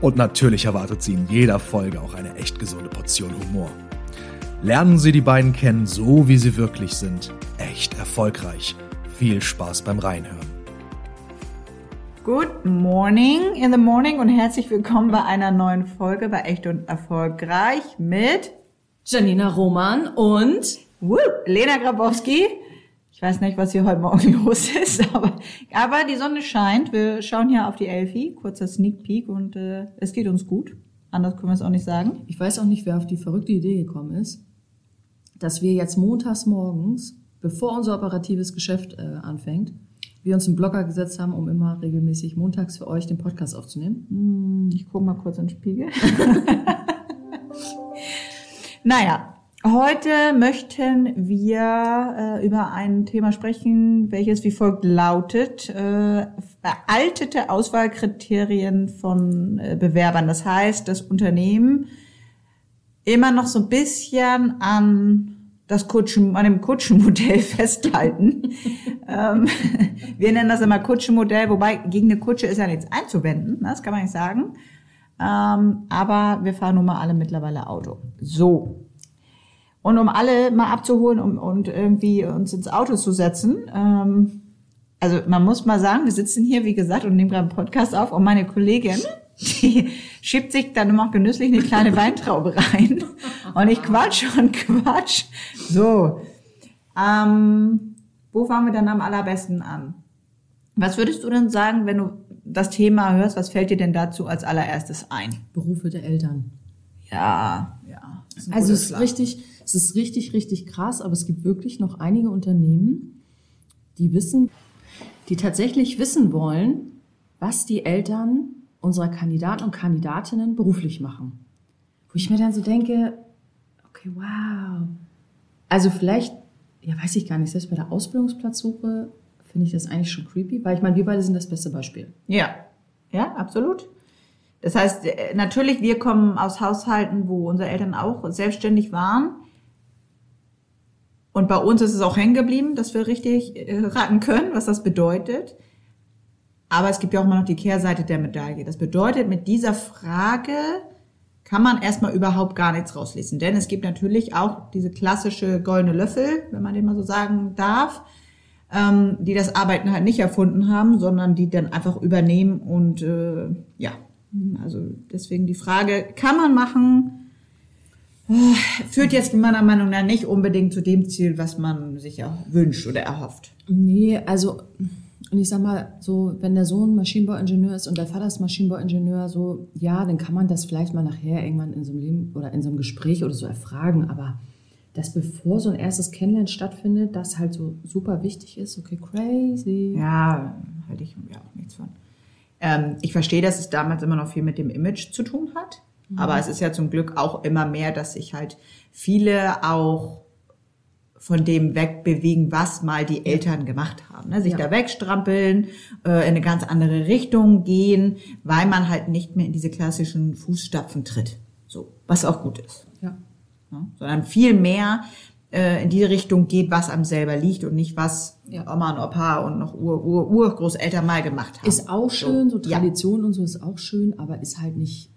Und natürlich erwartet Sie in jeder Folge auch eine echt gesunde Portion Humor. Lernen Sie die beiden kennen, so wie sie wirklich sind. Echt erfolgreich. Viel Spaß beim Reinhören. Good morning in the morning und herzlich willkommen bei einer neuen Folge bei Echt und Erfolgreich mit Janina Roman und Woo, Lena Grabowski. Ich weiß nicht, was hier heute Morgen los ist, aber, aber die Sonne scheint. Wir schauen hier auf die Elfi, kurzer Sneak Peek und äh, es geht uns gut. Anders können wir es auch nicht sagen. ich weiß auch nicht, wer auf die verrückte Idee gekommen ist, dass wir jetzt montags morgens, bevor unser operatives Geschäft äh, anfängt, wir uns einen Blogger gesetzt haben, um immer regelmäßig montags für euch den Podcast aufzunehmen. Hm, Ich gucke mal kurz in den Spiegel. naja, heute möchten wir äh, über ein Thema sprechen, welches wie folgt lautet. Äh, veraltete Auswahlkriterien von äh, Bewerbern. Das heißt, das Unternehmen immer noch so ein bisschen an das Kutschen, an dem Kutschenmodell festhalten. ähm, wir nennen das immer Kutschenmodell, wobei gegen eine Kutsche ist ja nichts einzuwenden, ne? das kann man nicht sagen. Ähm, aber wir fahren nun mal alle mittlerweile Auto. So. Und um alle mal abzuholen um, und irgendwie uns ins Auto zu setzen, ähm, also man muss mal sagen, wir sitzen hier, wie gesagt, und nehmen gerade einen Podcast auf und meine Kollegin, die schiebt sich dann immer genüsslich eine kleine Weintraube rein und ich quatsch und quatsch. So, ähm, wo fangen wir dann am allerbesten an? Was würdest du denn sagen, wenn du das Thema hörst, was fällt dir denn dazu als allererstes ein? Berufe der Eltern. Ja, ja. Also es ist richtig, es ist richtig, richtig krass, aber es gibt wirklich noch einige Unternehmen, die wissen, die tatsächlich wissen wollen, was die Eltern unserer Kandidaten und Kandidatinnen beruflich machen. Wo ich mir dann so denke, okay, wow. Also vielleicht, ja, weiß ich gar nicht, selbst bei der Ausbildungsplatzsuche finde ich das eigentlich schon creepy, weil ich meine, wir beide sind das beste Beispiel. Ja, ja, absolut. Das heißt, äh, natürlich, wir kommen aus Haushalten, wo unsere Eltern auch selbstständig waren. Und bei uns ist es auch hängen geblieben, dass wir richtig äh, raten können, was das bedeutet. Aber es gibt ja auch immer noch die Kehrseite der Medaille. Das bedeutet, mit dieser Frage kann man erstmal überhaupt gar nichts rauslesen. Denn es gibt natürlich auch diese klassische goldene Löffel, wenn man den mal so sagen darf, ähm, die das Arbeiten halt nicht erfunden haben, sondern die dann einfach übernehmen und äh, ja, also deswegen die Frage, kann man machen, führt jetzt meiner Meinung nach nicht unbedingt zu dem Ziel, was man sich wünscht oder erhofft. Nee, also, und ich sag mal, so, wenn der Sohn Maschinenbauingenieur ist und der Vater ist Maschinenbauingenieur, so, ja, dann kann man das vielleicht mal nachher irgendwann in so einem Leben oder in so einem Gespräch oder so erfragen, aber dass bevor so ein erstes Kennenlernen stattfindet, das halt so super wichtig ist, okay, crazy. Ja, halte ich mir auch nichts von. Ähm, ich verstehe, dass es damals immer noch viel mit dem Image zu tun hat. Aber es ist ja zum Glück auch immer mehr, dass sich halt viele auch von dem wegbewegen, was mal die Eltern gemacht haben. Ne? Sich Ja. da wegstrampeln, äh, in eine ganz andere Richtung gehen, weil man halt nicht mehr in diese klassischen Fußstapfen tritt. So, was auch gut ist. Ja. Ne? Sondern viel mehr äh, in die Richtung geht, was einem selber liegt und nicht was Ja. Oma und Opa und noch Ur, Ur, Urgroßeltern mal gemacht haben. Ist auch schön, so Ja. Tradition und so ist auch schön, aber ist halt nicht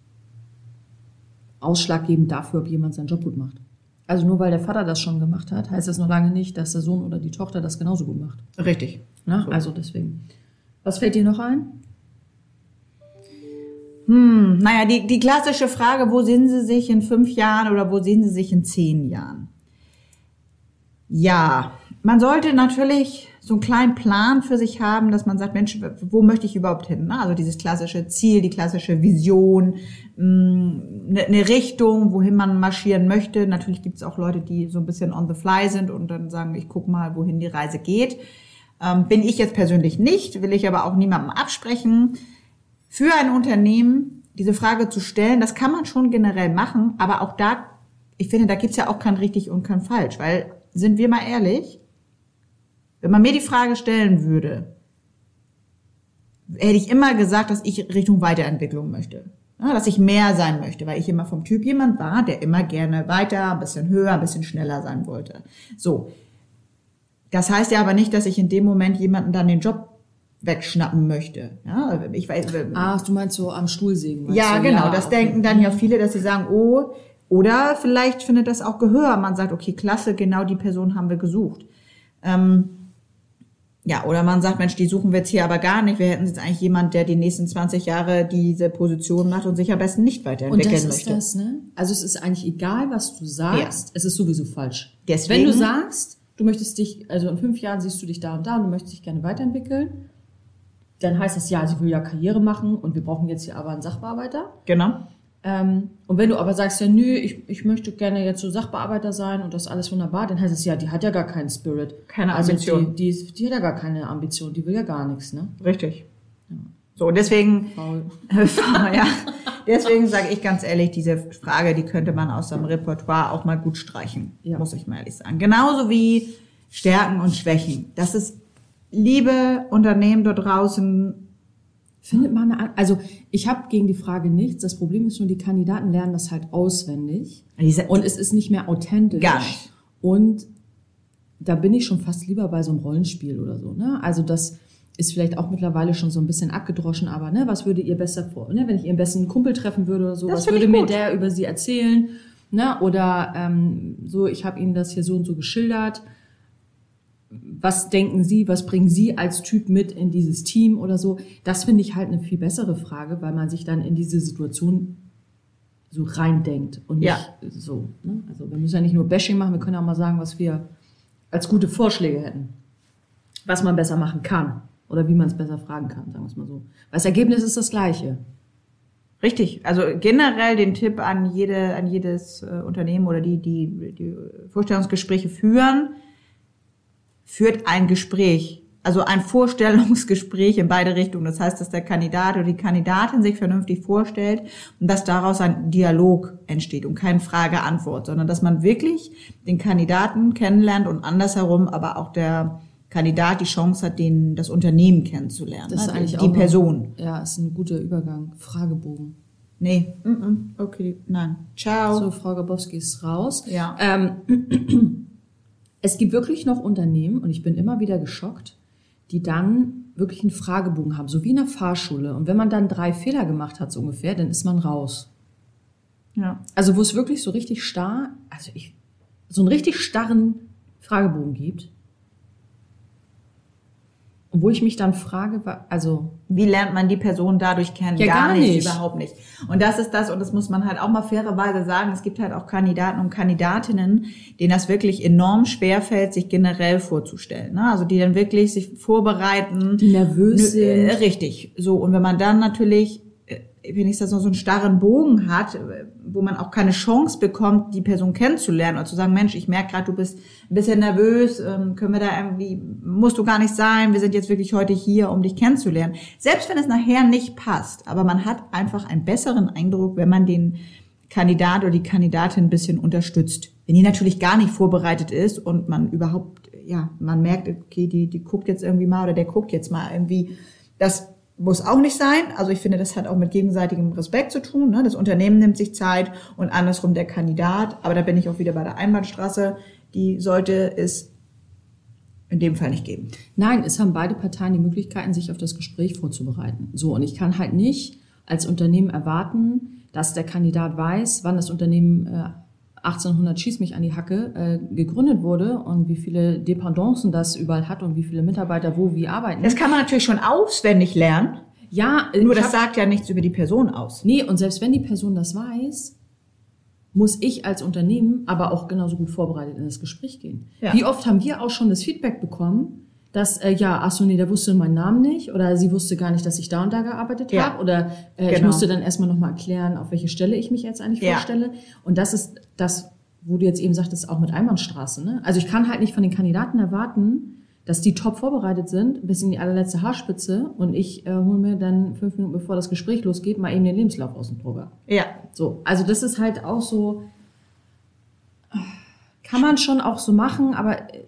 ausschlaggebend dafür, ob jemand seinen Job gut macht. Also nur weil der Vater das schon gemacht hat, heißt das noch lange nicht, dass der Sohn oder die Tochter das genauso gut macht. Richtig. Ne? Also deswegen. Was fällt dir noch ein? Hm, naja, die, die klassische Frage, wo sehen Sie sich in fünf Jahren oder wo sehen Sie sich in zehn Jahren? Ja, man sollte natürlich so einen kleinen Plan für sich haben, dass man sagt, Mensch, wo möchte ich überhaupt hin? ne? Also dieses klassische Ziel, die klassische Vision, eine eine Richtung, wohin man marschieren möchte. Natürlich gibt es auch Leute, die so ein bisschen on the fly sind und dann sagen, ich guck mal, wohin die Reise geht. Ähm, bin ich jetzt persönlich nicht, will ich aber auch niemandem absprechen. Für ein Unternehmen diese Frage zu stellen, das kann man schon generell machen, aber auch da, ich finde, da gibt's ja auch kein richtig und kein falsch, weil, sind wir mal ehrlich, wenn man mir die Frage stellen würde, hätte ich immer gesagt, dass ich Richtung Weiterentwicklung möchte. Ja, dass ich mehr sein möchte, weil ich immer vom Typ jemand war, der immer gerne weiter, ein bisschen höher, ein bisschen schneller sein wollte. So. Das heißt ja aber nicht, dass ich in dem Moment jemanden dann den Job wegschnappen möchte. Ja, ich weiß, Ah, du meinst so am Stuhlsägen. meinst ja, du? genau. Das okay. denken dann ja viele, dass sie sagen, oh, oder vielleicht findet das auch Gehör. Man sagt, okay, klasse, genau die Person haben wir gesucht. Ähm, ja, oder man sagt, Mensch, die suchen wir jetzt hier aber gar nicht. Wir hätten jetzt eigentlich jemand, der die nächsten 20 Jahre diese Position macht und sich am besten nicht Und weiterentwickeln das ist möchte. das, ne? Also es ist eigentlich egal, was du sagst, es ist sowieso falsch. Deswegen- Wenn du sagst, du möchtest dich, also in fünf Jahren siehst du dich da und da und du möchtest dich gerne weiterentwickeln, dann heißt das, ja, sie will ja Karriere machen und wir brauchen jetzt hier aber einen Sachbearbeiter. Genau. Ähm, und wenn du aber sagst, ja, nö, ich, ich möchte gerne jetzt so Sachbearbeiter sein und das alles wunderbar, dann heißt es, ja, die hat ja gar keinen Spirit. Keine also Ambition. Die, die, ist, die hat ja gar keine Ambition, die will ja gar nichts, ne? Richtig. So, und deswegen, Faul. ja, deswegen sage ich ganz ehrlich, diese Frage, die könnte man aus seinem Repertoire auch mal gut streichen, Ja. muss ich mal ehrlich sagen. Genauso wie Stärken und Schwächen. Das ist, liebe Unternehmen dort draußen, Findet man eine, also ich habe gegen die Frage nichts. Das Problem ist nur, die Kandidaten lernen das halt auswendig und es ist nicht mehr authentisch. Gar nicht. Und da bin ich schon fast lieber bei so einem Rollenspiel oder so. Ne? Also das ist vielleicht auch mittlerweile schon so ein bisschen abgedroschen, aber ne, was würde ihr besser vor, ne, wenn ich ihren besten Kumpel treffen würde oder so, Das was würde mir der über sie erzählen? Ne? Oder ähm, so, ich habe ihnen das hier so und so geschildert was denken Sie, was bringen Sie als Typ mit in dieses Team oder so? Das finde ich halt eine viel bessere Frage, weil man sich dann in diese Situation so reindenkt und nicht Ja. so. Ne? Also wir müssen ja nicht nur Bashing machen, wir können auch mal sagen, was wir als gute Vorschläge hätten. Was man besser machen kann oder wie man es besser fragen kann, sagen wir es mal so. Weil das Ergebnis ist das gleiche. Richtig. Also generell den Tipp an jede, an jedes äh, Unternehmen oder die, die, die Vorstellungsgespräche führen, führt ein Gespräch. Also ein Vorstellungsgespräch in beide Richtungen. Das heißt, dass der Kandidat oder die Kandidatin sich vernünftig vorstellt und dass daraus ein Dialog entsteht und kein Frage-Antwort, sondern dass man wirklich den Kandidaten kennenlernt und andersherum aber auch der Kandidat die Chance hat, den, das Unternehmen kennenzulernen. Das ist ne? eigentlich die auch Person. Ja, ist ein guter Übergang. Fragebogen. Nee, mm -mm. okay, nein. Ciao. So, Frau Gabowski ist raus. Ja. Ähm, es gibt wirklich noch Unternehmen, und ich bin immer wieder geschockt, die dann wirklich einen Fragebogen haben, so wie in der Fahrschule. Und wenn man dann drei Fehler gemacht hat, so ungefähr, dann ist man raus. Ja. Also wo es wirklich so richtig starr, also ich, so einen richtig starren Fragebogen gibt. Wo ich mich dann frage, also Wie lernt man die Person dadurch kennen? Ja, gar nicht. Überhaupt nicht. Und das ist das, und das muss man halt auch mal fairerweise sagen, es gibt halt auch Kandidaten und Kandidatinnen, denen das wirklich enorm schwer fällt, sich generell vorzustellen. Ne? Also die dann wirklich sich vorbereiten. Die nervös Nö, äh, sind. Richtig. So, und wenn man dann natürlich, wenigstens noch so einen starren Bogen hat, wo man auch keine Chance bekommt, die Person kennenzulernen oder zu sagen, Mensch, ich merke gerade, du bist ein bisschen nervös, ähm, können wir da irgendwie, musst du gar nicht sein, wir sind jetzt wirklich heute hier, um dich kennenzulernen. Selbst wenn es nachher nicht passt, aber man hat einfach einen besseren Eindruck, wenn man den Kandidat oder die Kandidatin ein bisschen unterstützt. Wenn die natürlich gar nicht vorbereitet ist und man überhaupt, ja, man merkt, okay, die, die guckt jetzt irgendwie mal oder der guckt jetzt mal irgendwie, das muss auch nicht sein. Also ich finde, das hat auch mit gegenseitigem Respekt zu tun. Ne? Das Unternehmen nimmt sich Zeit und andersrum der Kandidat. Aber da bin ich auch wieder bei der Einbahnstraße. Die sollte es in dem Fall nicht geben. Nein, es haben beide Parteien die Möglichkeiten, sich auf das Gespräch vorzubereiten. So, und ich kann halt nicht als Unternehmen erwarten, dass der Kandidat weiß, wann das Unternehmen äh, 1800 schieß mich an die Hacke äh, gegründet wurde und wie viele Dependancen das überall hat und wie viele Mitarbeiter wo wie arbeiten. Das kann man natürlich schon auswendig lernen. ja, äh, Nur das hab- sagt ja nichts über die Person aus. Nee, und selbst wenn die Person das weiß, muss ich als Unternehmen aber auch genauso gut vorbereitet in das Gespräch gehen. Ja. Wie oft haben wir auch schon das Feedback bekommen, dass, äh, ja, ach so, nee, der wusste meinen Namen nicht oder sie wusste gar nicht, dass ich da und da gearbeitet Ja. habe oder äh, ich Genau. musste dann erstmal nochmal erklären, auf welche Stelle ich mich jetzt eigentlich Ja. vorstelle. Und das ist das, wo du jetzt eben sagtest, auch mit Einbahnstraße. Ne? Also ich kann halt nicht von den Kandidaten erwarten, dass die top vorbereitet sind, bis in die allerletzte Haarspitze und ich äh, hole mir dann fünf Minuten bevor das Gespräch losgeht, mal eben den Lebenslauf aus dem Drucker. Ja. So, also das ist halt auch so, kann man schon auch so machen, aber äh,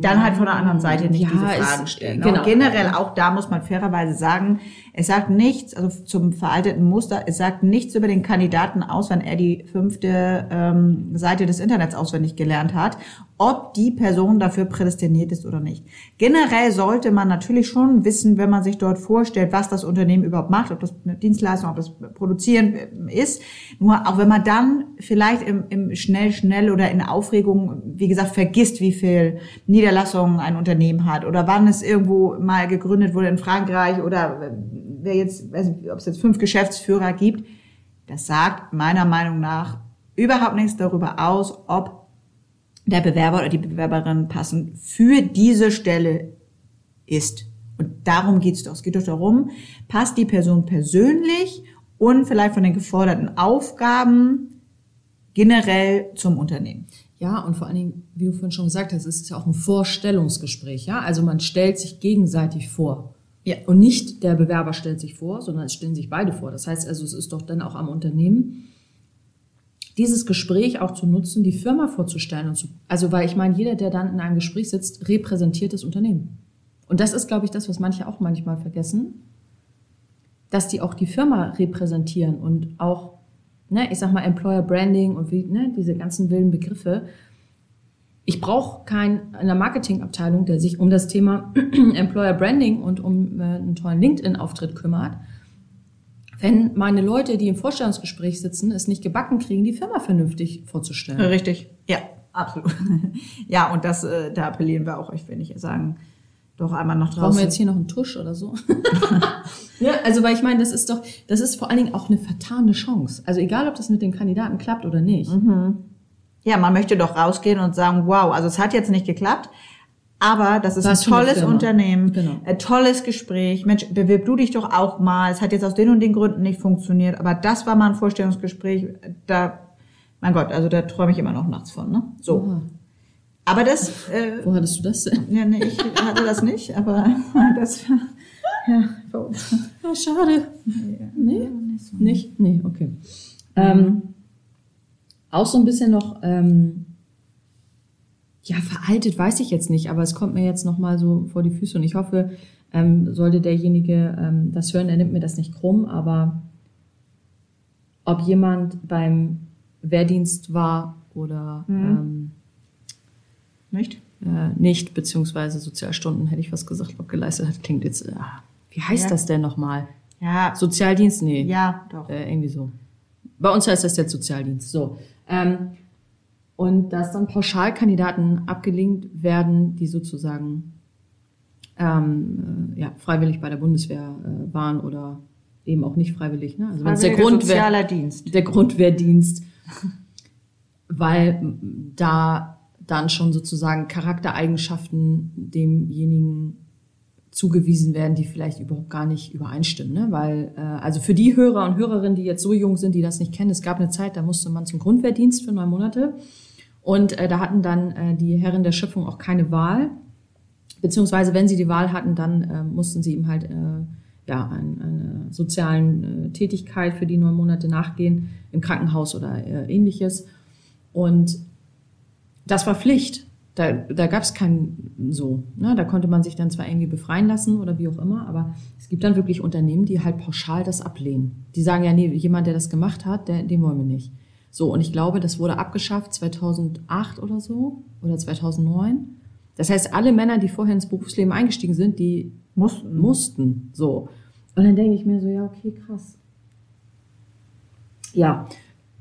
Dann halt von der anderen Seite nicht Ja, diese es- Fragen stellen. genau. Und generell auch da muss man fairerweise sagen, es sagt nichts, also zum veralteten Muster, es sagt nichts über den Kandidaten aus, wenn er die fünfte ähm, Seite des Internets auswendig gelernt hat, ob die Person dafür prädestiniert ist oder nicht. Generell sollte man natürlich schon wissen, wenn man sich dort vorstellt, was das Unternehmen überhaupt macht, ob das eine Dienstleistung, ob das Produzieren äh, ist. Nur auch wenn man dann vielleicht im, im schnell, schnell oder in Aufregung, wie gesagt, vergisst, wie viel Niederlassungen ein Unternehmen hat oder wann es irgendwo mal gegründet wurde in Frankreich oder äh, wer jetzt, ob es jetzt fünf Geschäftsführer gibt, das sagt meiner Meinung nach überhaupt nichts darüber aus, ob der Bewerber oder die Bewerberin passend für diese Stelle ist. Und darum geht's doch. Es geht doch darum, passt die Person persönlich und vielleicht von den geforderten Aufgaben generell zum Unternehmen. Ja, und vor allen Dingen, wie du vorhin schon gesagt hast, es ist ja auch ein Vorstellungsgespräch, ja. Also man stellt sich gegenseitig vor. Ja. Und nicht der Bewerber stellt sich vor, sondern es stellen sich beide vor. Das heißt also, es ist doch dann auch am Unternehmen, dieses Gespräch auch zu nutzen, die Firma vorzustellen und zu, also weil ich meine, jeder, der dann in einem Gespräch sitzt, repräsentiert das Unternehmen. Und das ist, glaube ich, das, was manche auch manchmal vergessen, dass die auch die Firma repräsentieren und auch, ne, ich sag mal, Employer Branding und wie, ne, diese ganzen wilden Begriffe. Ich brauche keinen in der Marketingabteilung, der sich um das Thema Employer Branding und um äh, einen tollen LinkedIn-Auftritt kümmert. Wenn meine Leute, die im Vorstellungsgespräch sitzen, es nicht gebacken kriegen, die Firma vernünftig vorzustellen. Richtig. Ja, absolut. ja, und das, äh, da appellieren wir auch euch, wenn ich sagen, doch einmal Brauchen draußen. wir jetzt hier noch einen Tusch oder so? ja, also weil ich meine, das ist doch, das ist vor allen Dingen auch eine vertane Chance. Also egal, ob das mit dem Kandidaten klappt oder nicht. Ja, man möchte doch rausgehen und sagen, wow, also es hat jetzt nicht geklappt, aber das ist Was ein tolles. Unternehmen, Genau. ein tolles Gespräch. Mensch, bewirb du dich doch auch mal. Es hat jetzt aus den und den Gründen nicht funktioniert, aber das war mal ein Vorstellungsgespräch. Da, mein Gott, also da träume ich immer noch nachts von. Ne? So. Oha. Aber das, äh, Wo hattest du das denn? ja, nee, ich hatte das nicht, aber das, ja, für uns. Oh, schade. Nee? Nicht? Nee, okay. Ähm, auch so ein bisschen noch, ähm, ja, veraltet weiß ich jetzt nicht, aber es kommt mir jetzt noch mal so vor die Füße und ich hoffe, ähm, sollte derjenige ähm, das hören, er nimmt mir das nicht krumm, aber ob jemand beim Wehrdienst war oder ähm, Nicht? äh, nicht, beziehungsweise Sozialstunden, hätte ich was gesagt, ob geleistet hat, klingt jetzt, äh, wie heißt Ja. das denn nochmal? Ja, Sozialdienst? Nee. ja, doch. Äh, irgendwie so. Bei uns heißt das der Sozialdienst. So. Ähm, und dass dann Pauschalkandidaten abgelehnt werden, die sozusagen ähm, äh, ja, freiwillig bei der Bundeswehr äh, waren oder eben auch nicht freiwillig. Ne? Also wenn es der Grundwehr, Dienst. der Grundwehrdienst, weil m, da dann schon sozusagen Charaktereigenschaften demjenigen zugewiesen werden, die vielleicht überhaupt gar nicht übereinstimmen. Ne? Weil, äh, also für die Hörer und Hörerinnen, die jetzt so jung sind, die das nicht kennen, es gab eine Zeit, da musste man zum Grundwehrdienst für neun Monate. Und äh, da hatten dann äh, die Herren der Schöpfung auch keine Wahl. Beziehungsweise, wenn sie die Wahl hatten, dann äh, mussten sie ihm halt äh, ja, ein, einer sozialen äh, Tätigkeit für die neun Monate nachgehen, im Krankenhaus oder äh, ähnliches. Und das war Pflicht. Da, da gab es kein so. Ne? Da konnte man sich dann zwar irgendwie befreien lassen oder wie auch immer, aber es gibt dann wirklich Unternehmen, die halt pauschal das ablehnen. Die sagen ja, nee, jemand, der das gemacht hat, der, den wollen wir nicht. So, und ich glaube, das wurde abgeschafft 2008 oder so oder 2009. Das heißt, alle Männer, die vorher ins Berufsleben eingestiegen sind, die Mussten. mussten. So. Und dann denke ich mir so, ja, okay, krass. Ja,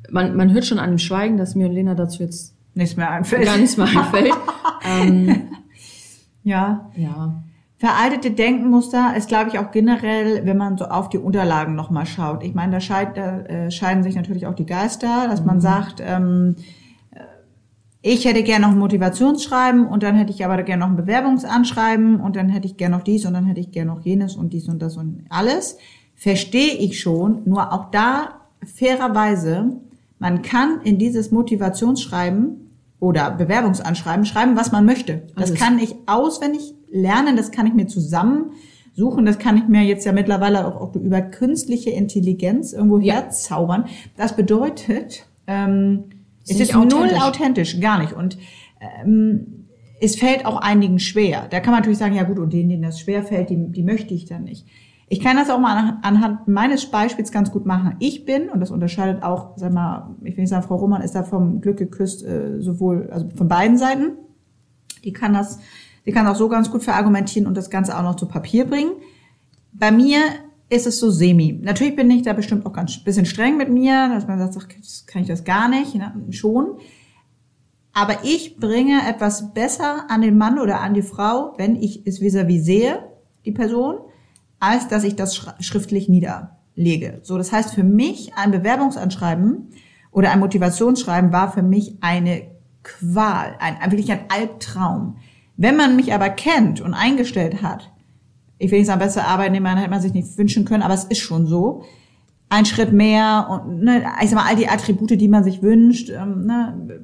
man, man hört schon an dem Schweigen, dass mir und Lena dazu jetzt Nichts mehr einfällt. gar nichts mehr einfällt. ähm, Ja. ja, Veraltete Denkenmuster ist, glaube ich, auch generell, wenn man so auf die Unterlagen nochmal schaut. Ich meine, da, scheid, da äh, scheiden sich natürlich auch die Geister, dass man sagt, ähm, äh, ich hätte gerne noch ein Motivationsschreiben und dann hätte ich aber gerne noch ein Bewerbungsanschreiben und dann hätte ich gerne noch dies und dann hätte ich gerne noch jenes und dies und das und alles. Verstehe ich schon, nur auch da fairerweise, man kann in dieses Motivationsschreiben oder Bewerbungsanschreiben schreiben, was man möchte. Das Alles. kann ich auswendig lernen, das kann ich mir zusammensuchen, das kann ich mir jetzt ja mittlerweile auch, auch über künstliche Intelligenz irgendwo Ja. herzaubern. Das bedeutet, ähm, Ist es ist null authentisch. authentisch, gar nicht. Und ähm, es fällt auch einigen schwer. Da kann man natürlich sagen, ja gut, und denen, denen das schwer fällt, die, die möchte ich dann nicht. Ich kann das auch mal an- anhand meines Beispiels ganz gut machen. Ich bin, und das unterscheidet auch, sag mal, ich will nicht sagen, Frau Roman ist da vom Glück geküsst, äh, sowohl, also von beiden Seiten. Die kann das, die kann auch so ganz gut verargumentieren und das Ganze auch noch zu Papier bringen. Bei mir ist es so semi. Natürlich bin ich da bestimmt auch ganz bisschen streng mit mir, dass man sagt, ach, kann ich das gar nicht, ne? schon. Aber ich bringe etwas besser an den Mann oder an die Frau, wenn ich es vis-à-vis sehe, die Person, als dass ich das schriftlich niederlege. So, das heißt, für mich ein Bewerbungsanschreiben oder ein Motivationsschreiben war für mich eine Qual, ein, wirklich ein Albtraum. Wenn man mich aber kennt und eingestellt hat, ich will nicht sagen, bessere Arbeitnehmer hätte man sich nicht wünschen können, aber es ist schon so. Ein Schritt mehr und ne, ich sag mal, all die Attribute, die man sich wünscht, ähm, ne,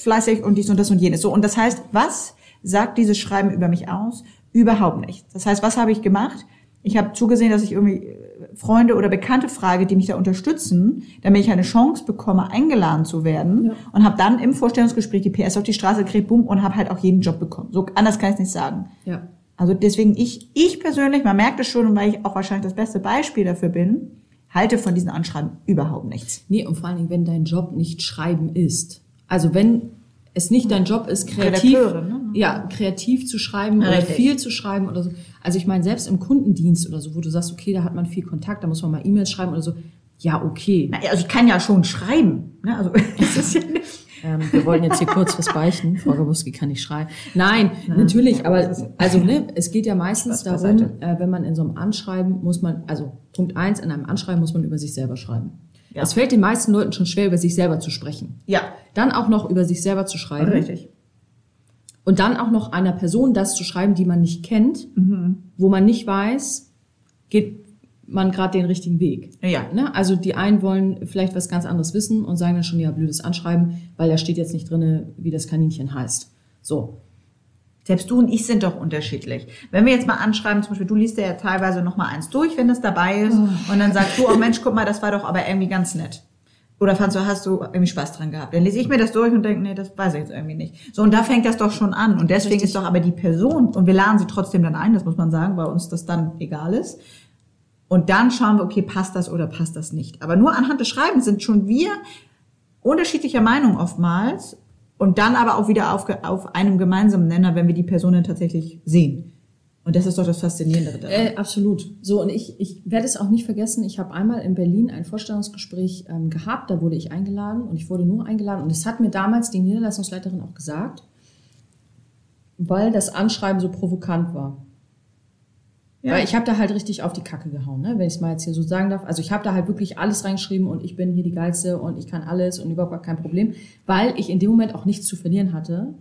fleißig und dies und das und jenes. So, und das heißt, was sagt dieses Schreiben über mich aus? Überhaupt nichts. Das heißt, was habe ich gemacht? Ich habe zugesehen, dass ich irgendwie äh, Freunde oder Bekannte frage, die mich da unterstützen, damit ich eine Chance bekomme, eingeladen zu werden. Ja. Und habe dann im Vorstellungsgespräch die PS auf die Straße gekriegt, bumm, und habe halt auch jeden Job bekommen. So anders kann ich es nicht sagen. Ja. Also deswegen ich, ich persönlich, man merkt es schon, und weil ich auch wahrscheinlich das beste Beispiel dafür bin, halte von diesen Anschreiben überhaupt nichts. Nee, und vor allen Dingen, wenn dein Job nicht schreiben ist. Also wenn es nicht dein Job ist, kreativ, ne? ja, kreativ zu schreiben oder Richtig. viel zu schreiben oder so. Also ich meine, selbst im Kundendienst oder so, wo du sagst, okay, da hat man viel Kontakt, da muss man mal E-Mails schreiben oder so. Ja, okay. Na, also ich kann ja schon schreiben. Ne? Also es ist ja Ähm, wir wollen jetzt hier kurz was beichten. Frau Gawuski kann nicht schreien. Nein, natürlich, aber also ne, es geht ja meistens darum, äh, wenn man in so einem Anschreiben muss man, also Punkt eins, in einem Anschreiben muss man über sich selber schreiben. Ja. Es fällt den meisten Leuten schon schwer, über sich selber zu sprechen. ja, Dann auch noch über sich selber zu schreiben. richtig. Und dann auch noch einer Person das zu schreiben, die man nicht kennt, wo man nicht weiß, geht man gerade den richtigen Weg. Ja. Ne? Also die einen wollen vielleicht was ganz anderes wissen und sagen dann schon, ja, blödes Anschreiben, weil da steht jetzt nicht drinne, wie das Kaninchen heißt. So. Selbst du und ich sind doch unterschiedlich. Wenn wir jetzt mal anschreiben, zum Beispiel, du liest ja teilweise noch mal eins durch, wenn das dabei ist, und dann sagst du, oh Mensch, guck mal, das war doch aber irgendwie ganz nett. Oder fandst du, hast du irgendwie Spaß dran gehabt? Dann lese ich mir das durch und denke, nee, das weiß ich jetzt irgendwie nicht. So, und da fängt das doch schon an. Und deswegen Richtig. ist doch aber die Person, und wir laden sie trotzdem dann ein, das muss man sagen, weil uns das dann egal ist. Und dann schauen wir, okay, passt das oder passt das nicht. Aber nur anhand des Schreibens sind schon wir unterschiedlicher Meinung oftmals und dann aber auch wieder auf, auf einem gemeinsamen Nenner, wenn wir die Person dann tatsächlich sehen. Und das ist doch das Faszinierende daran. Äh, absolut. So, und ich, ich werde es auch nicht vergessen, ich habe einmal in Berlin ein Vorstellungsgespräch ähm, gehabt, da wurde ich eingeladen und ich wurde nur eingeladen und das hat mir damals die Niederlassungsleiterin auch gesagt, weil das Anschreiben so provokant war. Ja. Weil ich habe da halt richtig auf die Kacke gehauen, ne? wenn ich es mal jetzt hier so sagen darf. Also ich habe da halt wirklich alles reingeschrieben und ich bin hier die Geilste und ich kann alles und überhaupt gar kein Problem, weil ich in dem Moment auch nichts zu verlieren hatte.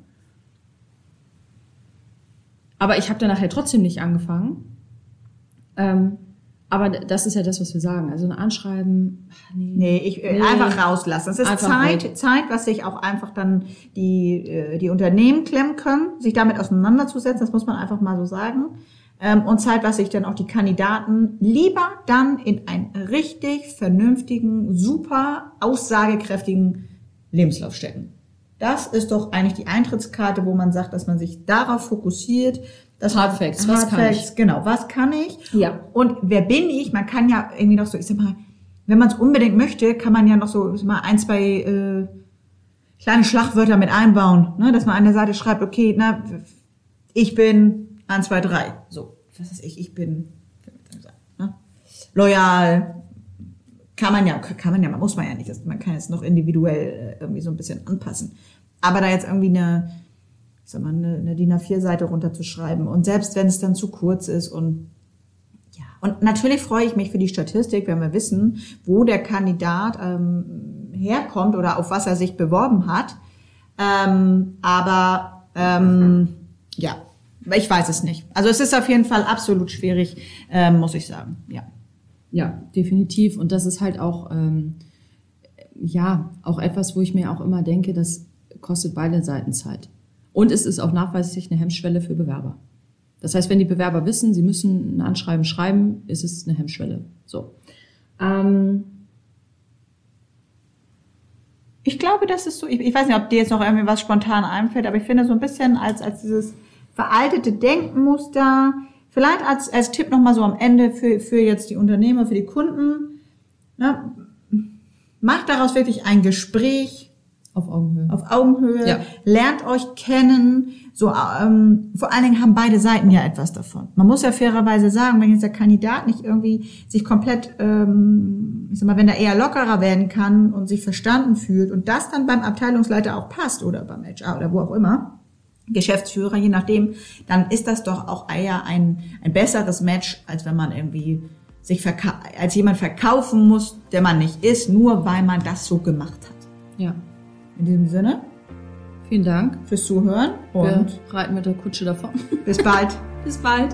Aber ich habe dann nachher trotzdem nicht angefangen. Ähm, aber das ist ja das, was wir sagen. Also ein Anschreiben, nee. Nee, ich äh, Nee. einfach rauslassen. Es ist Einfach Zeit, weg. Zeit, was sich auch einfach dann die, äh, die Unternehmen klemmen können, sich damit auseinanderzusetzen, das muss man einfach mal so sagen. Ähm, und Zeit, was sich dann auch die Kandidaten lieber dann in einen richtig vernünftigen, super aussagekräftigen Lebenslauf stecken. Das ist doch eigentlich die Eintrittskarte, wo man sagt, dass man sich darauf fokussiert. Dass Hard Facts, was kann ich? Genau, was kann ich? Ja. Und wer bin ich? Man kann ja irgendwie noch so, ich sag mal, wenn man es unbedingt möchte, kann man ja noch so mal ein, zwei äh, kleine Schlagwörter mit einbauen, ne? dass man an der Seite schreibt, okay, na, ich bin 1, 2, 3. So, was weiß ich, ich bin ne? loyal. Kann man ja, kann man ja, man muss man ja nicht. Das- Man kann es noch individuell äh, irgendwie so ein bisschen anpassen. Aber da jetzt irgendwie eine, ich sag mal, eine, eine DIN A4-Seite runterzuschreiben und selbst wenn es dann zu kurz ist und ja, und natürlich freue ich mich für die Statistik, wenn wir wissen, wo der Kandidat ähm, herkommt oder auf was er sich beworben hat. Ähm, aber ähm, ja, ich weiß es nicht. Also es ist auf jeden Fall absolut schwierig, ähm, muss ich sagen. Ja. Ja, definitiv. Und das ist halt auch, ähm, ja, auch etwas, wo ich mir auch immer denke, dass kostet beide Seiten Zeit. Und es ist auch nachweislich eine Hemmschwelle für Bewerber. Das heißt, wenn die Bewerber wissen, sie müssen ein Anschreiben schreiben, ist es eine Hemmschwelle. So. Ähm, Ich glaube, das ist so, ich, ich weiß nicht, ob dir jetzt noch irgendwie was spontan einfällt, aber ich finde so ein bisschen als, als dieses veraltete Denkmuster, vielleicht als, als Tipp nochmal so am Ende für, für jetzt die Unternehmer, für die Kunden, ne, macht daraus wirklich ein Gespräch, auf Augenhöhe. auf Augenhöhe, Ja. lernt euch kennen. So, ähm, vor allen Dingen haben beide Seiten ja etwas davon. Man muss ja fairerweise sagen, wenn jetzt der Kandidat nicht irgendwie sich komplett, ähm, ich sag mal, wenn er eher lockerer werden kann und sich verstanden fühlt und das dann beim Abteilungsleiter auch passt oder beim HR oder wo auch immer, Geschäftsführer, je nachdem, dann ist das doch auch eher ein, ein besseres Match, als wenn man irgendwie sich als jemand verkaufen muss, der man nicht ist, nur weil man das so gemacht hat. Ja. In diesem Sinne, Vielen Dank. fürs Zuhören Wir und reiten mit der Kutsche davon. bis bald. Bis bald.